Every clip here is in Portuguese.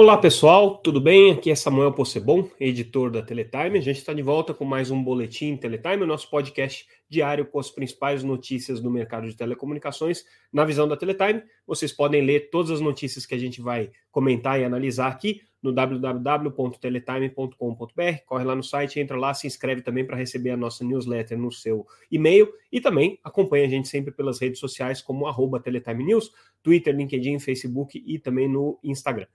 Olá pessoal, tudo bem? Aqui é Samuel Possebon, editor da Teletime. A gente está de volta com mais um Boletim Teletime, o nosso podcast diário com as principais notícias do mercado de telecomunicações na visão da Teletime. Vocês podem ler todas as notícias que a gente vai comentar e analisar aqui no www.teletime.com.br. Corre lá no site, entra lá, se inscreve também para receber a nossa newsletter no seu e-mail e também acompanha a gente sempre pelas redes sociais como arroba Teletime News, Twitter, LinkedIn, Facebook e também no Instagram.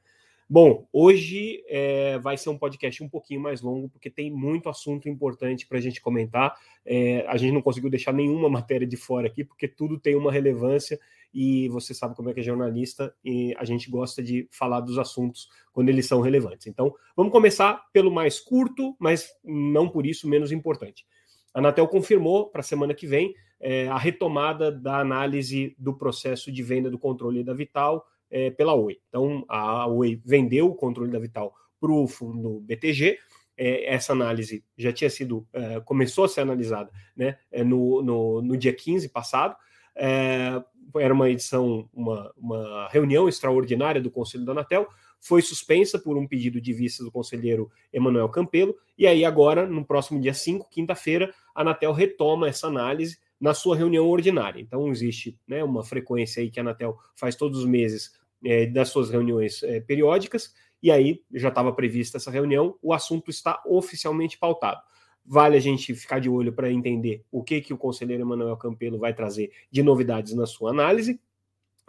Bom, hoje é, vai ser um podcast um pouquinho mais longo, porque tem muito assunto importante para a gente comentar. É, a gente não conseguiu deixar nenhuma matéria de fora aqui, porque tudo tem uma relevância e você sabe como é que é jornalista e a gente gosta de falar dos assuntos quando eles são relevantes. Então, vamos começar pelo mais curto, mas não por isso menos importante. A Anatel confirmou para a semana que vem é, a retomada da análise do processo de venda do controle da Vital é, pela Oi. Então, a Oi vendeu o controle da Vital para o fundo BTG. É, essa análise já tinha sido, é, começou a ser analisada né, é, no, no, no dia 15 passado. É, era uma edição, uma, uma reunião extraordinária do Conselho da Anatel, foi suspensa por um pedido de vista do conselheiro Emanuel Campelo, e aí agora, no próximo dia 5, quinta-feira, a Anatel retoma essa análise na sua reunião ordinária. Então, existe né, uma frequência aí que a Anatel faz todos os meses é, das suas reuniões é, periódicas, e aí já estava prevista essa reunião, o assunto está oficialmente pautado. Vale a gente ficar de olho para entender o que, que o conselheiro Emanuel Campelo vai trazer de novidades na sua análise.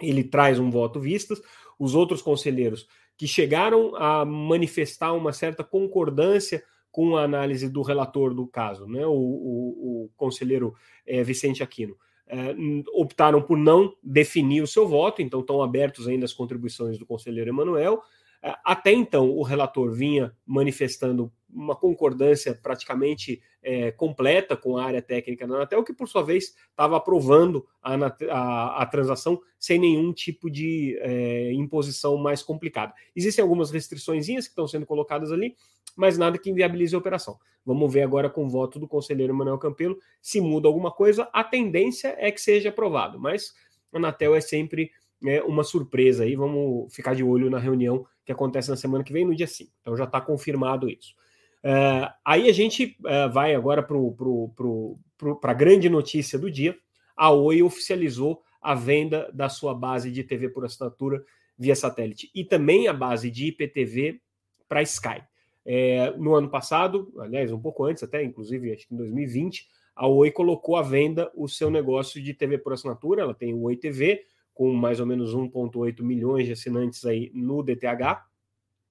Ele traz um voto vistas. Os outros conselheiros que chegaram a manifestar uma certa concordância com a análise do relator do caso, né? o, o, o conselheiro é, Vicente Aquino. É, optaram por não definir o seu voto, então estão abertos ainda as contribuições do conselheiro Emanuel. É, até então, o relator vinha manifestando uma concordância praticamente é, completa com a área técnica da Anatel, que por sua vez estava aprovando a, a, a, transação sem nenhum tipo de é, imposição mais complicada. Existem algumas restrições que estão sendo colocadas ali, mas nada que inviabilize a operação. Vamos ver agora com o voto do conselheiro Manuel Campelo se muda alguma coisa. A tendência é que seja aprovado, mas a Anatel é sempre é, uma surpresa aí. Vamos ficar de olho na reunião que acontece na semana que vem, no dia 5. Então já está confirmado isso. É, aí a gente é, vai agora para a grande notícia do dia. A Oi oficializou a venda da sua base de TV por assinatura via satélite e também a base de IPTV para Sky. É, no ano passado, aliás, um pouco antes até, inclusive acho que em 2020, a Oi colocou à venda o seu negócio de TV por assinatura. Ela tem o Oi TV, com mais ou menos 1,8 milhões de assinantes aí no DTH,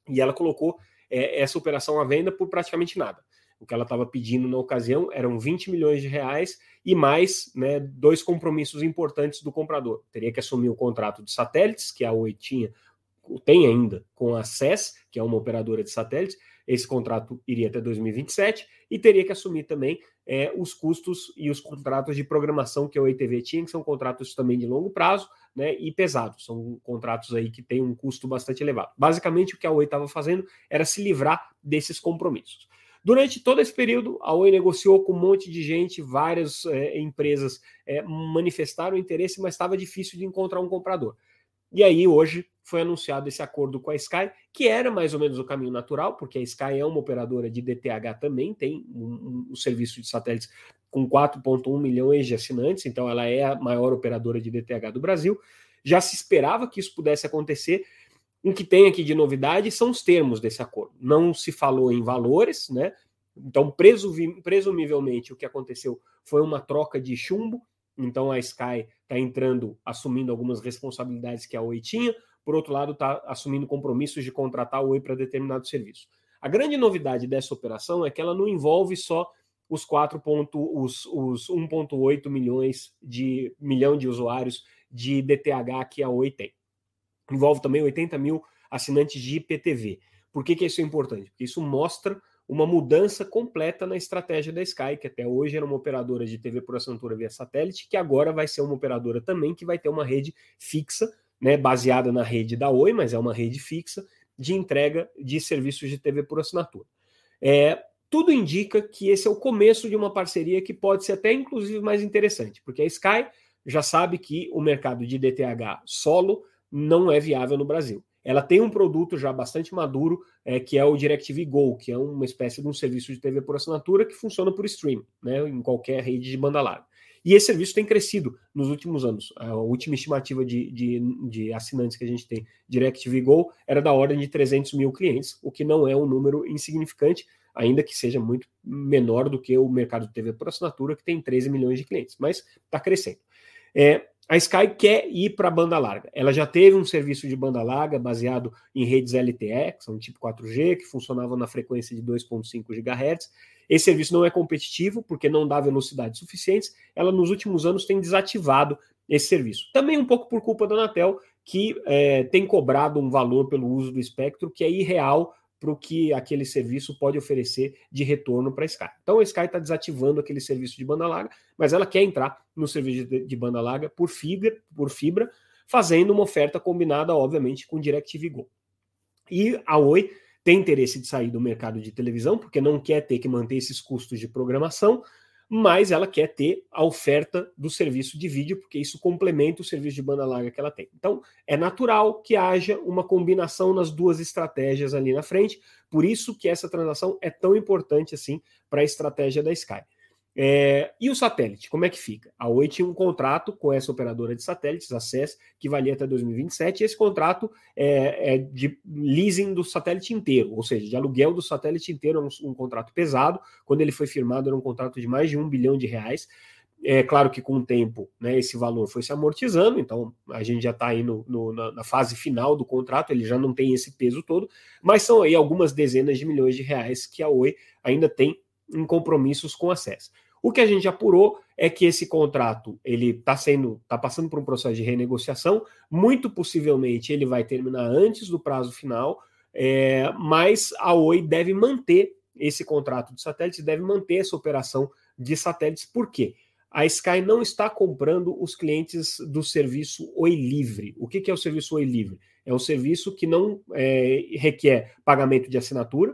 e ela colocou é, essa operação à venda por praticamente nada. O que ela estava pedindo na ocasião eram 20 milhões de reais e mais né, dois compromissos importantes do comprador. Teria que assumir o contrato de satélites, que a Oi tinha, tem ainda com a SES, que é uma operadora de satélites, esse contrato iria até 2027 e teria que assumir também é, os custos e os contratos de programação que a OITV tinha, que são contratos também de longo prazo né, e pesados. São contratos aí que têm um custo bastante elevado. Basicamente, o que a Oi estava fazendo era se livrar desses compromissos. Durante todo esse período, a Oi negociou com um monte de gente, várias é, empresas é, manifestaram interesse, mas estava difícil de encontrar um comprador. E aí, hoje, foi anunciado esse acordo com a Sky, que era mais ou menos o caminho natural, porque a Sky é uma operadora de DTH também, tem um, um serviço de satélites com 4,1 milhões de assinantes, então ela é a maior operadora de DTH do Brasil. Já se esperava que isso pudesse acontecer. O que tem aqui de novidade são os termos desse acordo. Não se falou em valores, né? Então, presumivelmente, o que aconteceu foi uma troca de chumbo, então a Sky está entrando, assumindo algumas responsabilidades que a Oi tinha, por outro lado, está assumindo compromissos de contratar a Oi para determinado serviço. A grande novidade dessa operação é que ela não envolve só os 4. os, os 1,8 milhões de milhão de usuários de DTH que a Oi tem. Envolve também 80 mil assinantes de IPTV. Por que, que isso é importante? Porque isso mostra uma mudança completa na estratégia da Sky, que até hoje era uma operadora de TV por assinatura via satélite, que agora vai ser uma operadora também que vai ter uma rede fixa, né, baseada na rede da Oi, mas é uma rede fixa de entrega de serviços de TV por assinatura. É, tudo indica que esse é o começo de uma parceria que pode ser até inclusive mais interessante, porque a Sky já sabe que o mercado de DTH solo não é viável no Brasil ela tem um produto já bastante maduro, é, que é o DirecTV Go, que é uma espécie de um serviço de TV por assinatura que funciona por stream, né, em qualquer rede de banda larga. E esse serviço tem crescido nos últimos anos. A última estimativa de, de, de assinantes que a gente tem, DirecTV Go, era da ordem de 300 mil clientes, o que não é um número insignificante, ainda que seja muito menor do que o mercado de TV por assinatura, que tem 13 milhões de clientes, mas está crescendo. É, a Sky quer ir para a banda larga. Ela já teve um serviço de banda larga baseado em redes LTE, que são tipo 4G, que funcionavam na frequência de 2.5 GHz. Esse serviço não é competitivo porque não dá velocidades suficientes. Ela, nos últimos anos, tem desativado esse serviço. Também um pouco por culpa da Anatel, que é, tem cobrado um valor pelo uso do espectro que é irreal para o que aquele serviço pode oferecer de retorno para a Sky. Então a Sky está desativando aquele serviço de banda larga, mas ela quer entrar no serviço de, de banda larga por fibra, por fibra, fazendo uma oferta combinada, obviamente, com DirecTV Go. E a Oi tem interesse de sair do mercado de televisão, porque não quer ter que manter esses custos de programação, mas ela quer ter a oferta do serviço de vídeo, porque isso complementa o serviço de banda larga que ela tem. Então, é natural que haja uma combinação nas duas estratégias ali na frente, por isso que essa transação é tão importante assim para a estratégia da Sky. É, e o satélite, como é que fica? A Oi tinha um contrato com essa operadora de satélites, a SES, que valia até 2027, e esse contrato é, é, de leasing do satélite inteiro, ou seja, de aluguel do satélite inteiro, um, um, contrato pesado. Quando ele foi firmado, era um contrato de mais de um bilhão de reais. É claro que com o tempo né, esse valor foi se amortizando, então a gente já está aí no, no, na, na, fase final do contrato, ele já não tem esse peso todo, mas são aí algumas dezenas de milhões de reais que a Oi ainda tem em compromissos com a SES. O que a gente apurou é que esse contrato ele está sendo, está passando por um processo de renegociação. Muito possivelmente ele vai terminar antes do prazo final, é, mas a Oi deve manter esse contrato de satélites, deve manter essa operação de satélites. Por quê? A Sky não está comprando os clientes do serviço Oi Livre. O que, que é o serviço Oi Livre? É um serviço que não é, requer pagamento de assinatura.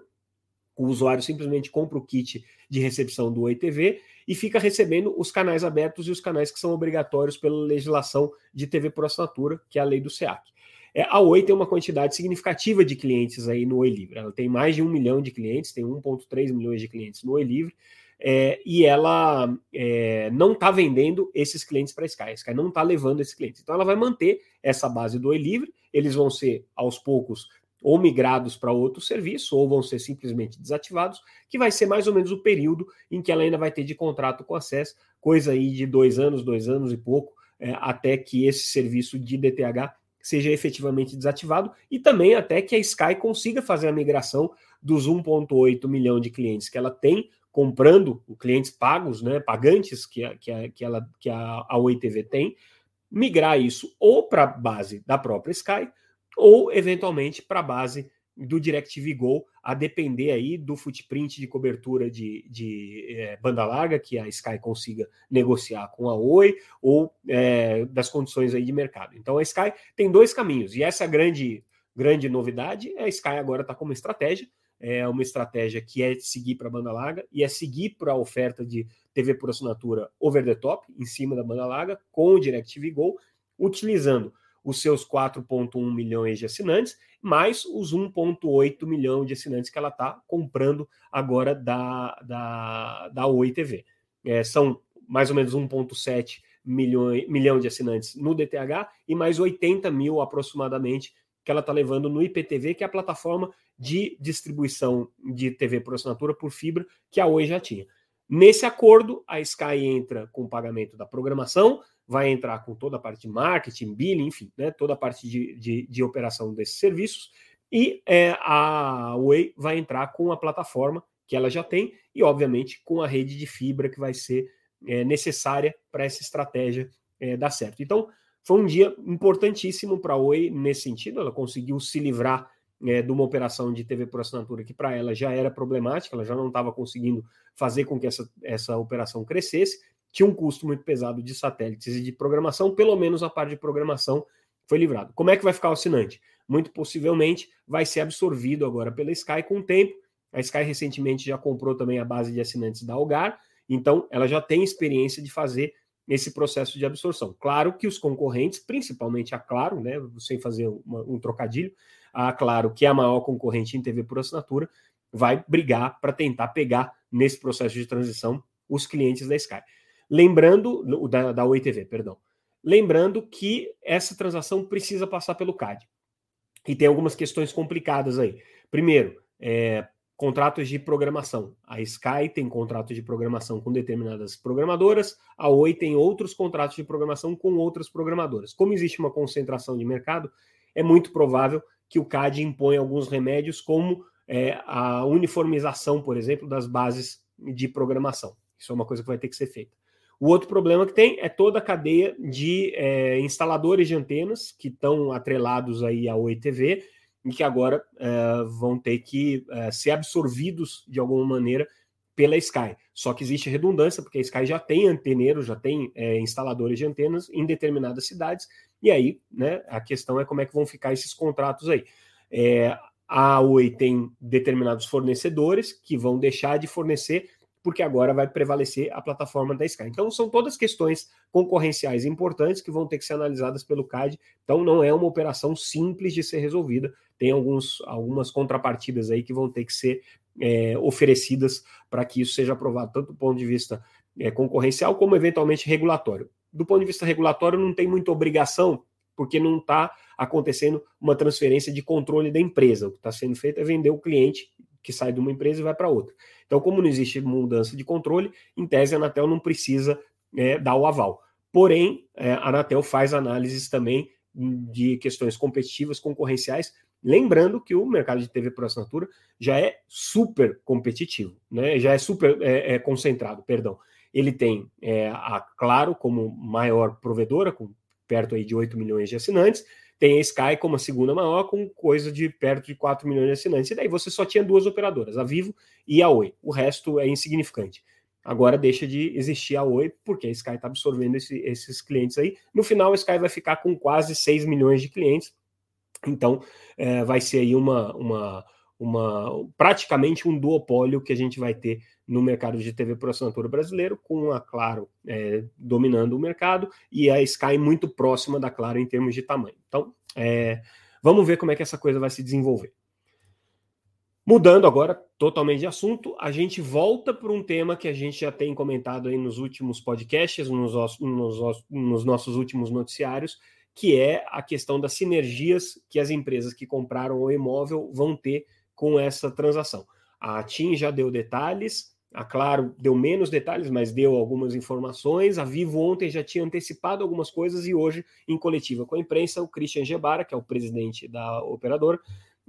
O usuário simplesmente compra o kit de recepção do Oi TV e fica recebendo os canais abertos e os canais que são obrigatórios pela legislação de TV por assinatura, que é a lei do SEAC. É, a Oi tem uma quantidade significativa de clientes aí no Oi Livre. Ela tem mais de um milhão de clientes, tem 1,3 milhões de clientes no Oi Livre, é, e ela é, não está vendendo esses clientes para a Sky. A Sky não está levando esses clientes. Então ela vai manter essa base do Oi Livre, eles vão ser aos poucos ou migrados para outro serviço, ou vão ser simplesmente desativados, que vai ser mais ou menos o período em que ela ainda vai ter de contrato com acesso, coisa aí de dois anos, dois anos e pouco, é, até que esse serviço de DTH seja efetivamente desativado, e também até que a Sky consiga fazer a migração dos 1,8 milhão de clientes que ela tem, comprando clientes pagos, né, pagantes que a, que a, que ela, que a, a Oi TV tem, migrar isso ou para a base da própria Sky, ou eventualmente para a base do DirecTV Go, a depender aí do footprint de cobertura de, de é, banda larga que a Sky consiga negociar com a Oi ou é, das condições aí de mercado. Então a Sky tem dois caminhos e essa grande grande novidade é a Sky agora está com uma estratégia, é uma estratégia que é seguir para a banda larga e é seguir para a oferta de TV por assinatura over the top em cima da banda larga com o DirecTV Go, utilizando os seus 4,1 milhões de assinantes, mais os 1,8 milhão de assinantes que ela está comprando agora da, da, da Oi TV. É, são mais ou menos 1,7 milhão, de assinantes no DTH e mais 80 mil aproximadamente que ela está levando no IPTV, que é a plataforma de distribuição de TV por assinatura por fibra que a Oi já tinha. Nesse acordo, a Sky entra com o pagamento da programação, vai entrar com toda a parte de marketing, billing, enfim, né, toda a parte de, de, de operação desses serviços, e é, a Way vai entrar com a plataforma que ela já tem e, obviamente, com a rede de fibra que vai ser é, necessária para essa estratégia é, dar certo. Então, foi um dia importantíssimo para a Oi nesse sentido, ela conseguiu se livrar é, de uma operação de TV por assinatura que para ela já era problemática, ela já não estava conseguindo fazer com que essa, essa operação crescesse, tinha um custo muito pesado de satélites e de programação, pelo menos a parte de programação foi livrado. Como é que vai ficar o assinante? Muito possivelmente vai ser absorvido agora pela Sky com o tempo. A Sky recentemente já comprou também a base de assinantes da Algar, então ela já tem experiência de fazer esse processo de absorção. Claro que os concorrentes, principalmente a Claro, né, sem fazer uma, um trocadilho, a Claro, que é a maior concorrente em TV por assinatura, vai brigar para tentar pegar nesse processo de transição os clientes da Sky. Lembrando, da, da Oi TV, perdão. Lembrando que essa transação precisa passar pelo CAD. E tem algumas questões complicadas aí. Primeiro, é, contratos de programação. A Sky tem contratos de programação com determinadas programadoras, a Oi tem outros contratos de programação com outras programadoras. Como existe uma concentração de mercado, é muito provável que o CAD imponha alguns remédios, como é, a uniformização, por exemplo, das bases de programação. Isso é uma coisa que vai ter que ser feita. O outro problema que tem é toda a cadeia de é, instaladores de antenas que estão atrelados aí à Oi TV e que agora é, vão ter que é, ser absorvidos de alguma maneira pela Sky. Só que existe redundância, porque a Sky já tem anteneiros, já tem é, instaladores de antenas em determinadas cidades, e aí né, a questão é como é que vão ficar esses contratos aí. É, a Oi tem determinados fornecedores que vão deixar de fornecer porque agora vai prevalecer a plataforma da Sky. Então, são todas questões concorrenciais importantes que vão ter que ser analisadas pelo CAD. Então, não é uma operação simples de ser resolvida. Tem alguns, algumas contrapartidas aí que vão ter que ser é, oferecidas para que isso seja aprovado, tanto do ponto de vista é, concorrencial como eventualmente regulatório. Do ponto de vista regulatório, não tem muita obrigação, porque não está acontecendo uma transferência de controle da empresa. O que está sendo feito é vender o cliente que sai de uma empresa e vai para outra. Então, como não existe mudança de controle, em tese a Anatel não precisa é, dar o aval. Porém, é, a Anatel faz análises também de questões competitivas, concorrenciais, lembrando que o mercado de TV por assinatura já é super competitivo, né? já é super é, é concentrado, perdão. Ele tem é, a Claro como maior provedora, com perto aí de 8 milhões de assinantes, tem a Sky como a segunda maior, com coisa de perto de 4 milhões de assinantes. E daí você só tinha duas operadoras, a Vivo e a Oi. O resto é insignificante. Agora deixa de existir a Oi, porque a Sky está absorvendo esse, esses clientes aí. No final, a Sky vai ficar com quase 6 milhões de clientes. Então, é, vai ser aí uma, uma, uma praticamente um duopólio que a gente vai ter no mercado de TV por assinatura brasileiro, com a Claro é, dominando o mercado e a Sky muito próxima da Claro em termos de tamanho. Então, é, vamos ver como é que essa coisa vai se desenvolver. Mudando agora totalmente de assunto, a gente volta para um tema que a gente já tem comentado aí nos últimos podcasts, nos, nos, nos nossos últimos noticiários, que é a questão das sinergias que as empresas que compraram o imóvel vão ter com essa transação. A TIM já deu detalhes, a Claro deu menos detalhes, mas deu algumas informações. A Vivo ontem já tinha antecipado algumas coisas e hoje, em coletiva com a imprensa, o Christian Gebara, que é o presidente da operadora,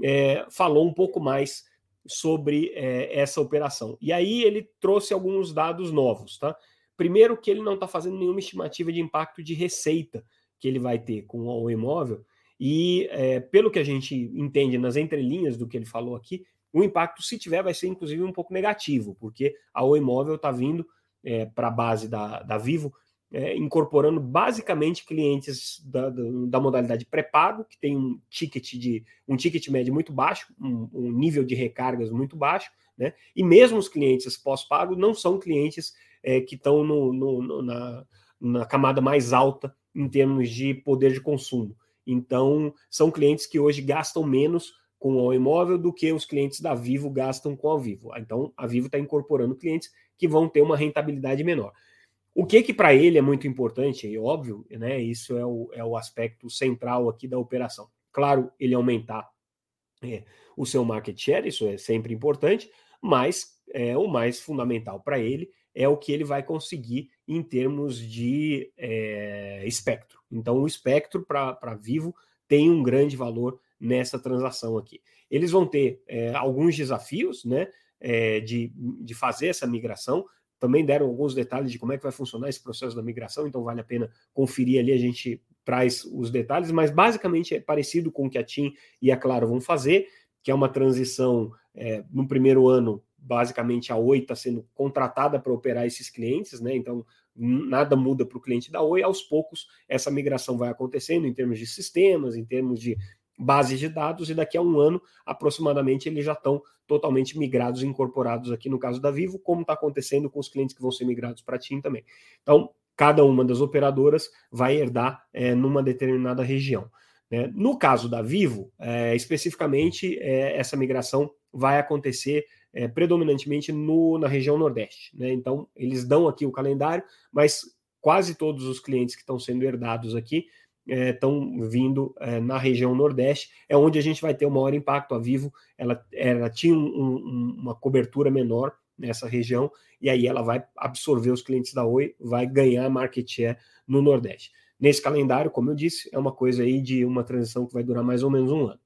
é, falou um pouco mais sobre é, essa operação. E aí ele trouxe alguns dados novos, tá? Primeiro que ele não está fazendo nenhuma estimativa de impacto de receita que ele vai ter com o imóvel. E é, pelo que a gente entende nas entrelinhas do que ele falou aqui, o impacto, se tiver, vai ser inclusive um pouco negativo, porque a Oi Móvel está vindo é, para a base da, da Vivo, é, incorporando basicamente clientes da, da, da modalidade pré-pago, que tem um ticket de um ticket médio muito baixo, um, um nível de recargas muito baixo, né? E mesmo os clientes pós-pago não são clientes é, que estão no, no, no, na, na camada mais alta em termos de poder de consumo. Então, são clientes que hoje gastam menos com o imóvel do que os clientes da Vivo gastam com a Vivo. Então, a Vivo está incorporando clientes que vão ter uma rentabilidade menor. O que que para ele é muito importante, é óbvio, né? Isso é o, é o aspecto central aqui da operação. Claro, ele aumentar é, o seu market share, isso é sempre importante, mas é, o mais fundamental para ele é o que ele vai conseguir em termos de é, espectro. Então, o espectro para Vivo tem um grande valor nessa transação aqui. Eles vão ter é, alguns desafios né, é, de, de fazer essa migração. Também deram alguns detalhes de como é que vai funcionar esse processo da migração, então vale a pena conferir ali, a gente traz os detalhes, mas basicamente é parecido com o que a TIM e a Claro vão fazer, que é uma transição é, no primeiro ano, basicamente a Oi está sendo contratada para operar esses clientes, né? Então nada muda para o cliente da Oi, aos poucos essa migração vai acontecendo em termos de sistemas, em termos de bases de dados e daqui a um ano, aproximadamente, eles já estão totalmente migrados incorporados aqui no caso da Vivo, como está acontecendo com os clientes que vão ser migrados para a TIM também. Então, cada uma das operadoras vai herdar é, numa determinada região. Né? No caso da Vivo, é, especificamente, é, essa migração vai acontecer predominantemente no, na região Nordeste. Né? Então, eles dão aqui o calendário, mas quase todos os clientes que estão sendo herdados aqui estão é, vindo é, na região Nordeste, é onde a gente vai ter o maior impacto. A Vivo ela, ela tinha um, um, uma cobertura menor nessa região, e aí ela vai absorver os clientes da Oi, vai ganhar market share no Nordeste. Nesse calendário, como eu disse, é uma coisa aí de uma transição que vai durar mais ou menos um ano.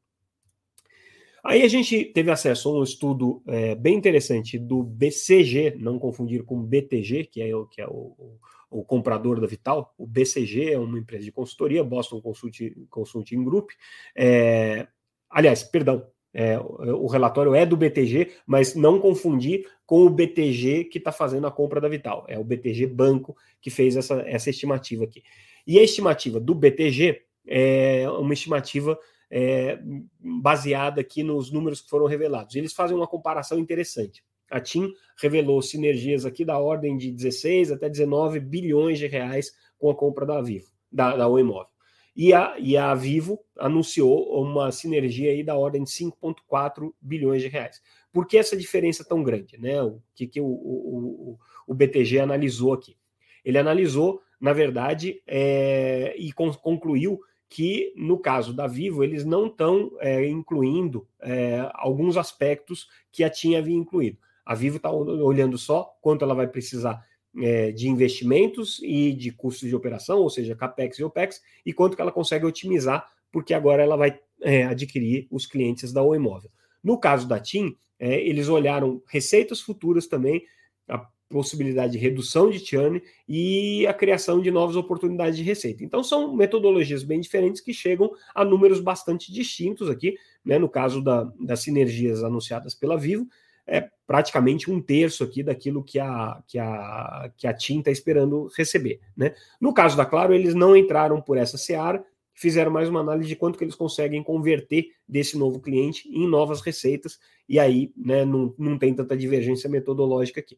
Aí a gente teve acesso a um estudo é, bem interessante do BCG, não confundir com BTG, que é, o, que é o, o, comprador da Vital. O BCG é uma empresa de consultoria, Boston Consulting, Consulting Group. É, aliás, perdão, é, o relatório é do BTG, mas não confundir com o BTG que está fazendo a compra da Vital. É o BTG Banco que fez essa, essa estimativa aqui. E a estimativa do BTG é uma estimativa é, baseada aqui nos números que foram revelados. Eles fazem uma comparação interessante. A TIM revelou sinergias aqui da ordem de 16 até 19 bilhões de reais com a compra da Vivo, da, da Oi Móvel. E a, e a Vivo anunciou uma sinergia aí da ordem de 5,4 bilhões de reais. Por que essa diferença tão grande? Né? O que, que o, o, o BTG analisou aqui? Ele analisou, na verdade, é, e concluiu que, no caso da Vivo, eles não estão é, incluindo é, alguns aspectos que a TIM havia incluído. A Vivo está olhando só quanto ela vai precisar é, de investimentos e de custos de operação, ou seja, CAPEX e OPEX, e quanto que ela consegue otimizar, porque agora ela vai é, adquirir os clientes da Oi Móvel. No caso da TIM, é, eles olharam receitas futuras também, a possibilidade de redução de churn e a criação de novas oportunidades de receita. Então são metodologias bem diferentes que chegam a números bastante distintos aqui, né? No caso da, das sinergias anunciadas pela Vivo, é praticamente um terço aqui daquilo que a, que a, que a TIM está esperando receber. Né? No caso da Claro, eles não entraram por essa seara, fizeram mais uma análise de quanto que eles conseguem converter desse novo cliente em novas receitas, e aí né, não, não tem tanta divergência metodológica aqui.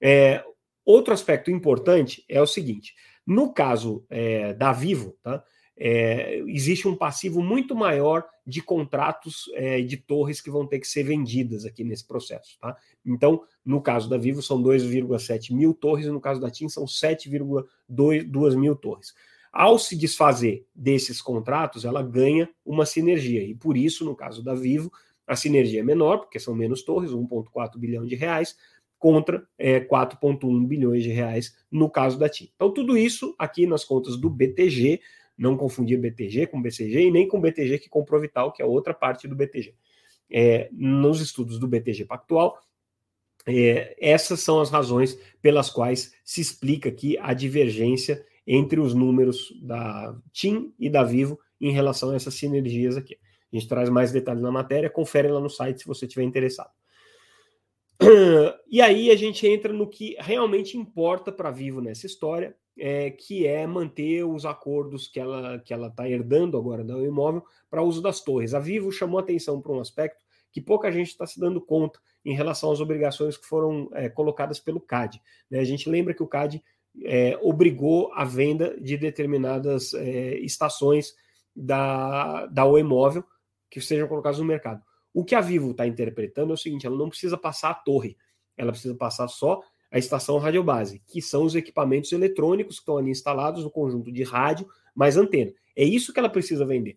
É, outro aspecto importante é o seguinte: no caso é, da Vivo, tá, é, existe um passivo muito maior de contratos é, de torres que vão ter que ser vendidas aqui nesse processo. Tá? Então, no caso da Vivo, são 2,7 mil torres, e no caso da TIM, são 7,2 mil torres. Ao se desfazer desses contratos, ela ganha uma sinergia, e por isso, no caso da Vivo, a sinergia é menor, porque são menos torres, 1,4 bilhão de reais, contra é, 4,1 bilhões de reais no caso da TIM. Então, tudo isso aqui nas contas do BTG não confundir BTG com BCG e nem com BTG que comprou Vital, que é outra parte do BTG. É, nos estudos do BTG Pactual, é, essas são as razões pelas quais se explica aqui a divergência entre os números da TIM e da Vivo em relação a essas sinergias aqui. A gente traz mais detalhes na matéria, confere lá no site se você estiver interessado. E aí a gente entra no que realmente importa para Vivo nessa história, é, que é manter os acordos que ela que ela está herdando agora do imóvel para uso das torres. A Vivo chamou atenção para um aspecto que pouca gente está se dando conta em relação às obrigações que foram é, colocadas pelo CAD. Né? A gente lembra que o CAD é, obrigou a venda de determinadas é, estações da, da imóvel que sejam colocadas no mercado. O que a Vivo está interpretando é o seguinte: ela não precisa passar a torre, ela precisa passar só a estação radiobase, que são os equipamentos eletrônicos que estão ali instalados no conjunto de rádio mais antena. É isso que ela precisa vender.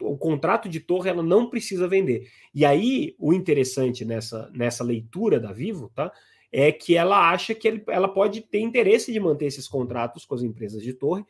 O contrato de torre ela não precisa vender. E aí o interessante nessa, nessa leitura da Vivo, tá? É que ela acha que ele, ela pode ter interesse de manter esses contratos com as empresas de torre,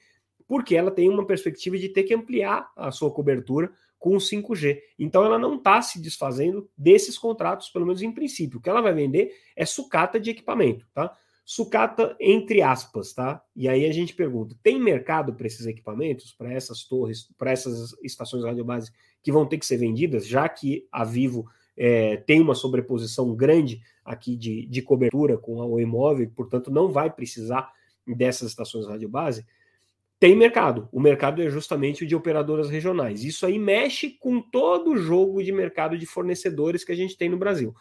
porque ela tem uma perspectiva de ter que ampliar a sua cobertura com o 5G. Então ela não está se desfazendo desses contratos, pelo menos em princípio. O que ela vai vender é sucata de equipamento, tá? Sucata entre aspas, tá? E aí a gente pergunta: tem mercado para esses equipamentos, para essas torres, para essas estações radiobase que vão ter que ser vendidas, já que a Vivo é, tem uma sobreposição grande aqui de, de cobertura com a Oi Móvel, portanto não vai precisar dessas estações radiobase? Tem mercado. O mercado é justamente o de operadoras regionais. Isso aí mexe com todo o jogo de mercado de fornecedores que a gente tem no Brasil.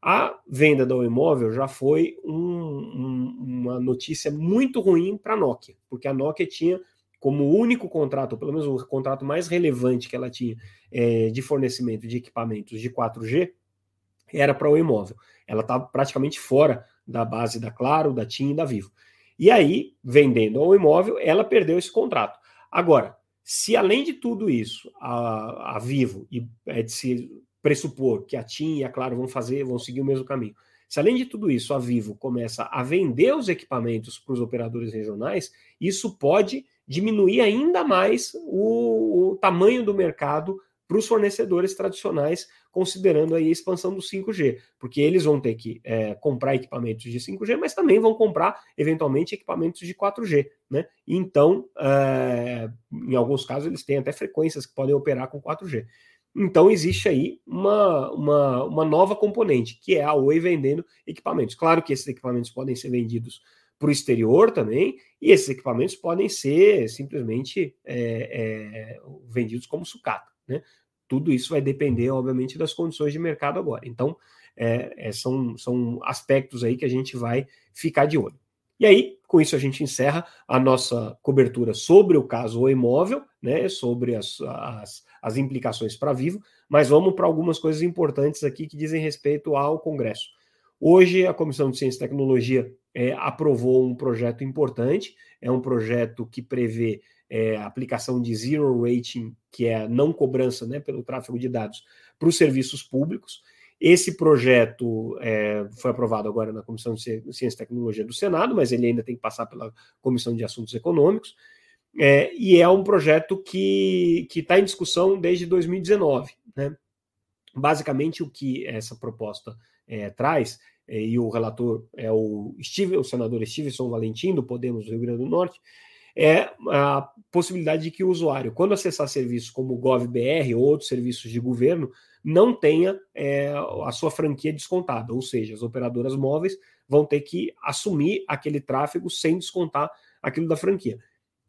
A venda do imóvel já foi um, um, uma notícia muito ruim para a Nokia, porque a Nokia tinha como único contrato, pelo menos o contrato mais relevante que ela tinha é, de fornecimento de equipamentos de 4G, era para o imóvel. Ela estava praticamente fora da base da Claro, da TIM e da Vivo. E aí, vendendo ao imóvel, ela perdeu esse contrato. Agora, se além de tudo isso, a, a Vivo, e é de se pressupor que a TIM e a Claro vão fazer, vão seguir o mesmo caminho, se além de tudo isso a Vivo começa a vender os equipamentos para os operadores regionais, isso pode diminuir ainda mais o, o tamanho do mercado para os fornecedores tradicionais, considerando aí a expansão do 5G, porque eles vão ter que é, comprar equipamentos de 5G, mas também vão comprar eventualmente equipamentos de 4G, né? Então, é, em alguns casos, eles têm até frequências que podem operar com 4G. Então, existe aí uma, uma, uma nova componente, que é a Oi vendendo equipamentos. Claro que esses equipamentos podem ser vendidos para o exterior também, e esses equipamentos podem ser simplesmente é, é, vendidos como sucata. Né? Tudo isso vai depender, obviamente, das condições de mercado agora. Então, é, é, são, são aspectos aí que a gente vai ficar de olho. E aí, com isso, a gente encerra a nossa cobertura sobre o caso O Imóvel, né, sobre as, as, as implicações para Vivo, mas vamos para algumas coisas importantes aqui que dizem respeito ao Congresso. Hoje, a Comissão de Ciência e Tecnologia é, aprovou um projeto importante, é um projeto que prevê é, aplicação de zero rating, que é a não cobrança né, pelo tráfego de dados, para os serviços públicos. Esse projeto é, foi aprovado agora na Comissão de Ciência e Tecnologia do Senado, mas ele ainda tem que passar pela Comissão de Assuntos Econômicos. É, e é um projeto que está em discussão desde 2019. Né? Basicamente, o que essa proposta é, traz, é, e o relator é o, Steve, o senador Stevenson Valentim, do Podemos do Rio Grande do Norte, é a possibilidade de que o usuário, quando acessar serviços como o GovBR ou outros serviços de governo, não tenha é, a sua franquia descontada, ou seja, as operadoras móveis vão ter que assumir aquele tráfego sem descontar aquilo da franquia.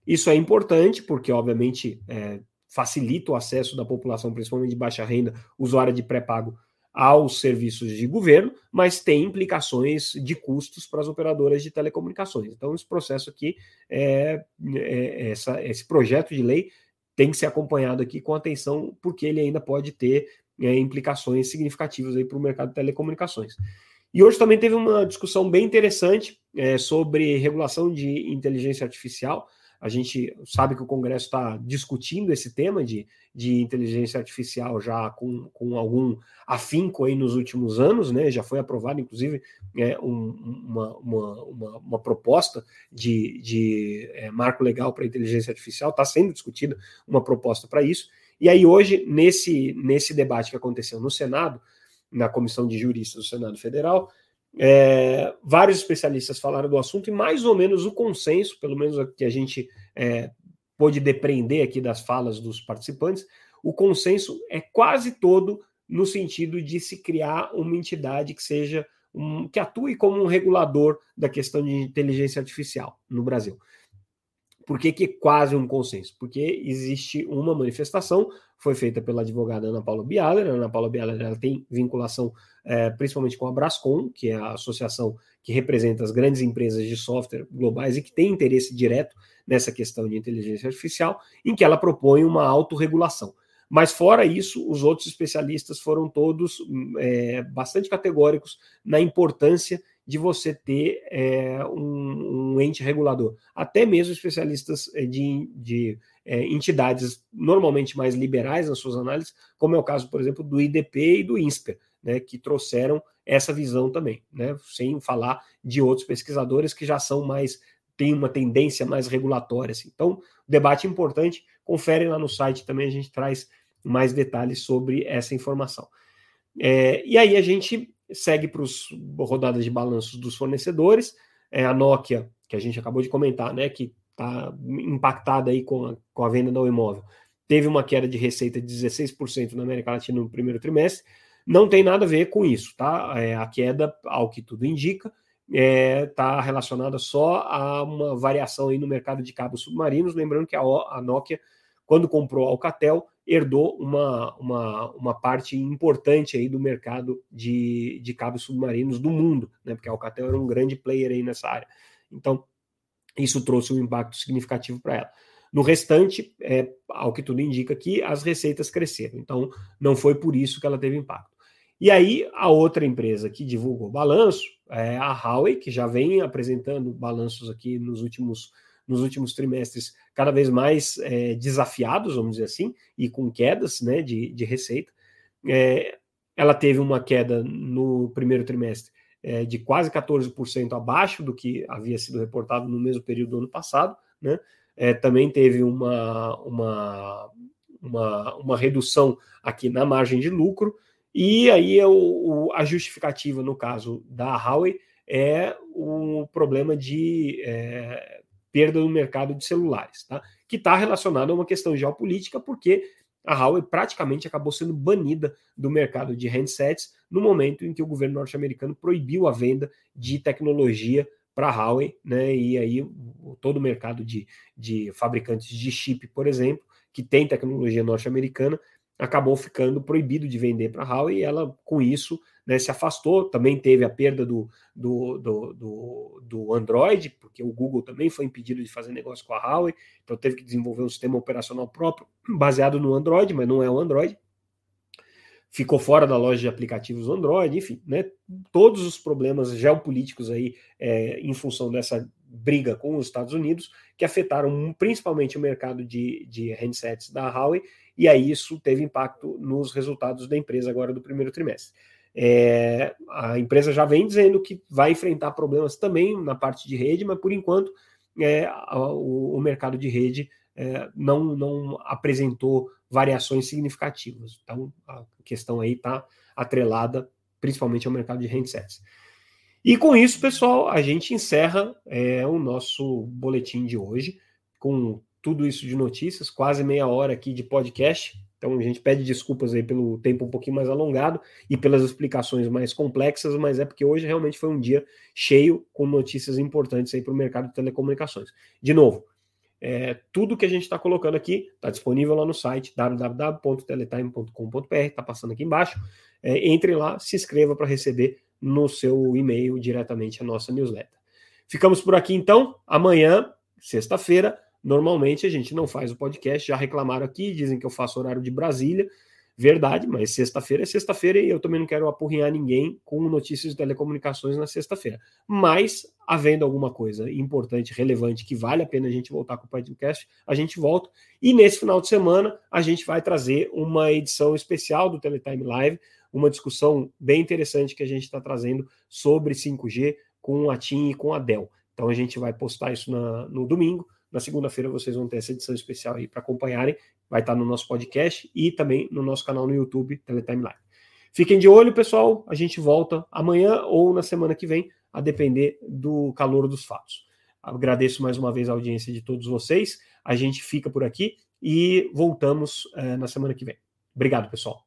Isso é importante porque, obviamente, é, facilita o acesso da população, principalmente de baixa renda, usuária de pré-pago, aos serviços de governo, mas tem implicações de custos para as operadoras de telecomunicações. Então, esse processo aqui, é, é, essa, esse projeto de lei tem que ser acompanhado aqui com atenção, porque ele ainda pode ter é, implicações significativas para o mercado de telecomunicações. E hoje também teve uma discussão bem interessante é, sobre regulação de inteligência artificial. A gente sabe que o Congresso está discutindo esse tema de, de inteligência artificial já com, com algum afinco aí nos últimos anos, né? Já foi aprovado, inclusive, é, um, uma, uma, uma, uma, proposta de, de é, marco legal para inteligência artificial, está sendo discutida uma proposta para isso. E aí, hoje, nesse, nesse debate que aconteceu no Senado, na Comissão de Juristas do Senado Federal, é, vários especialistas falaram do assunto e mais ou menos o consenso, pelo menos que a gente é, pôde depreender aqui das falas dos participantes, o consenso é quase todo no sentido de se criar uma entidade que seja um, que atue como um regulador da questão de inteligência artificial no Brasil. Por que, que quase um consenso? Porque existe uma manifestação, foi feita pela advogada Ana Paula Bialer. A Ana Paula Bialer ela tem vinculação é, principalmente com a Brascom, que é a associação que representa as grandes empresas de software globais e que tem interesse direto nessa questão de inteligência artificial, em que ela propõe uma autorregulação. Mas, fora isso, os outros especialistas foram todos é, bastante categóricos na importância de você ter é, um, um, ente regulador. Até mesmo especialistas é, de, de é, entidades normalmente mais liberais nas suas análises, como é o caso, por exemplo, do IDP e do INSPER, né, que trouxeram essa visão também, né, sem falar de outros pesquisadores que já são mais, têm uma tendência mais regulatória. Assim. Então, debate importante, confere lá no site também, a gente traz mais detalhes sobre essa informação. É, e aí a gente segue para as rodadas de balanços dos fornecedores. É, a Nokia, que a gente acabou de comentar, né, que está impactada aí com a, com a venda do imóvel, teve uma queda de receita de 16% na América Latina no primeiro trimestre. Não tem nada a ver com isso, tá? É, a queda, ao que tudo indica, está é, tá relacionada só a uma variação aí no mercado de cabos submarinos. Lembrando que a, a Nokia, quando comprou a Alcatel, herdou uma, uma, uma parte importante aí do mercado de, de cabos submarinos do mundo, né? Porque a Alcatel era um grande player aí nessa área. Então, isso trouxe um impacto significativo para ela. No restante, é, ao que tudo indica aqui, as receitas cresceram. Então, não foi por isso que ela teve impacto. E aí, a outra empresa que divulgou balanço é a Huawei, que já vem apresentando balanços aqui nos últimos, nos últimos trimestres cada vez mais é, desafiados, vamos dizer assim, e com quedas né, de, de receita. É, ela teve uma queda no primeiro trimestre é, de quase 14% abaixo do que havia sido reportado no mesmo período do ano passado. Né? É, também teve uma, uma, uma, uma, redução aqui na margem de lucro, e aí o, o, a justificativa, no caso da Huawei, é o problema de é, perda no mercado de celulares, tá? que está relacionado a uma questão geopolítica, porque a Huawei praticamente acabou sendo banida do mercado de handsets no momento em que o governo norte-americano proibiu a venda de tecnologia para a Huawei, né? E aí todo o mercado de, de fabricantes de chip, por exemplo, que tem tecnologia norte-americana, acabou ficando proibido de vender para a Huawei e ela, com isso, né, se afastou. Também teve a perda do, do, do, do, do Android, porque o Google também foi impedido de fazer negócio com a Huawei, então teve que desenvolver um sistema operacional próprio baseado no Android, mas não é o Android. Ficou fora da loja de aplicativos Android, enfim, né, todos os problemas geopolíticos aí é, em função dessa briga com os Estados Unidos, que afetaram principalmente o mercado de, de handsets da Huawei, e aí isso teve impacto nos resultados da empresa agora do primeiro trimestre. É, a empresa já vem dizendo que vai enfrentar problemas também na parte de rede, mas por enquanto é, o, o, mercado de rede é, não, não apresentou variações significativas. Então a questão aí está atrelada principalmente ao mercado de handsets. E com isso, pessoal, a gente encerra é, o nosso boletim de hoje com tudo isso de notícias, quase meia hora aqui de podcast. Então a gente pede desculpas aí pelo tempo um pouquinho mais alongado e pelas explicações mais complexas, mas é porque hoje realmente foi um dia cheio com notícias importantes aí para o mercado de telecomunicações. De novo, é, tudo que a gente está colocando aqui está disponível lá no site www.teletime.com.br, está passando aqui embaixo. É, entre lá, se inscreva para receber no seu e-mail diretamente a nossa newsletter. Ficamos por aqui então. Amanhã, sexta-feira, Normalmente a gente não faz o podcast, já reclamaram aqui, dizem que eu faço horário de Brasília. Verdade, mas sexta-feira é sexta-feira e eu também não quero apurrinhar ninguém com notícias de telecomunicações na sexta-feira. Mas, havendo alguma coisa importante, relevante, que vale a pena a gente voltar com o podcast, a gente volta. E nesse final de semana, a gente vai trazer uma edição especial do Teletime Live, uma discussão bem interessante que a gente está trazendo sobre 5G com a TIM e com a Dell. Então a gente vai postar isso na, no domingo. Na segunda-feira vocês vão ter essa edição especial aí para acompanharem. Vai estar no nosso podcast e também no nosso canal no YouTube, Teletime Live. Fiquem de olho, pessoal. A gente volta amanhã ou na semana que vem, a depender do calor dos fatos. Agradeço mais uma vez a audiência de todos vocês. A gente fica por aqui e voltamos é, na semana que vem. Obrigado, pessoal.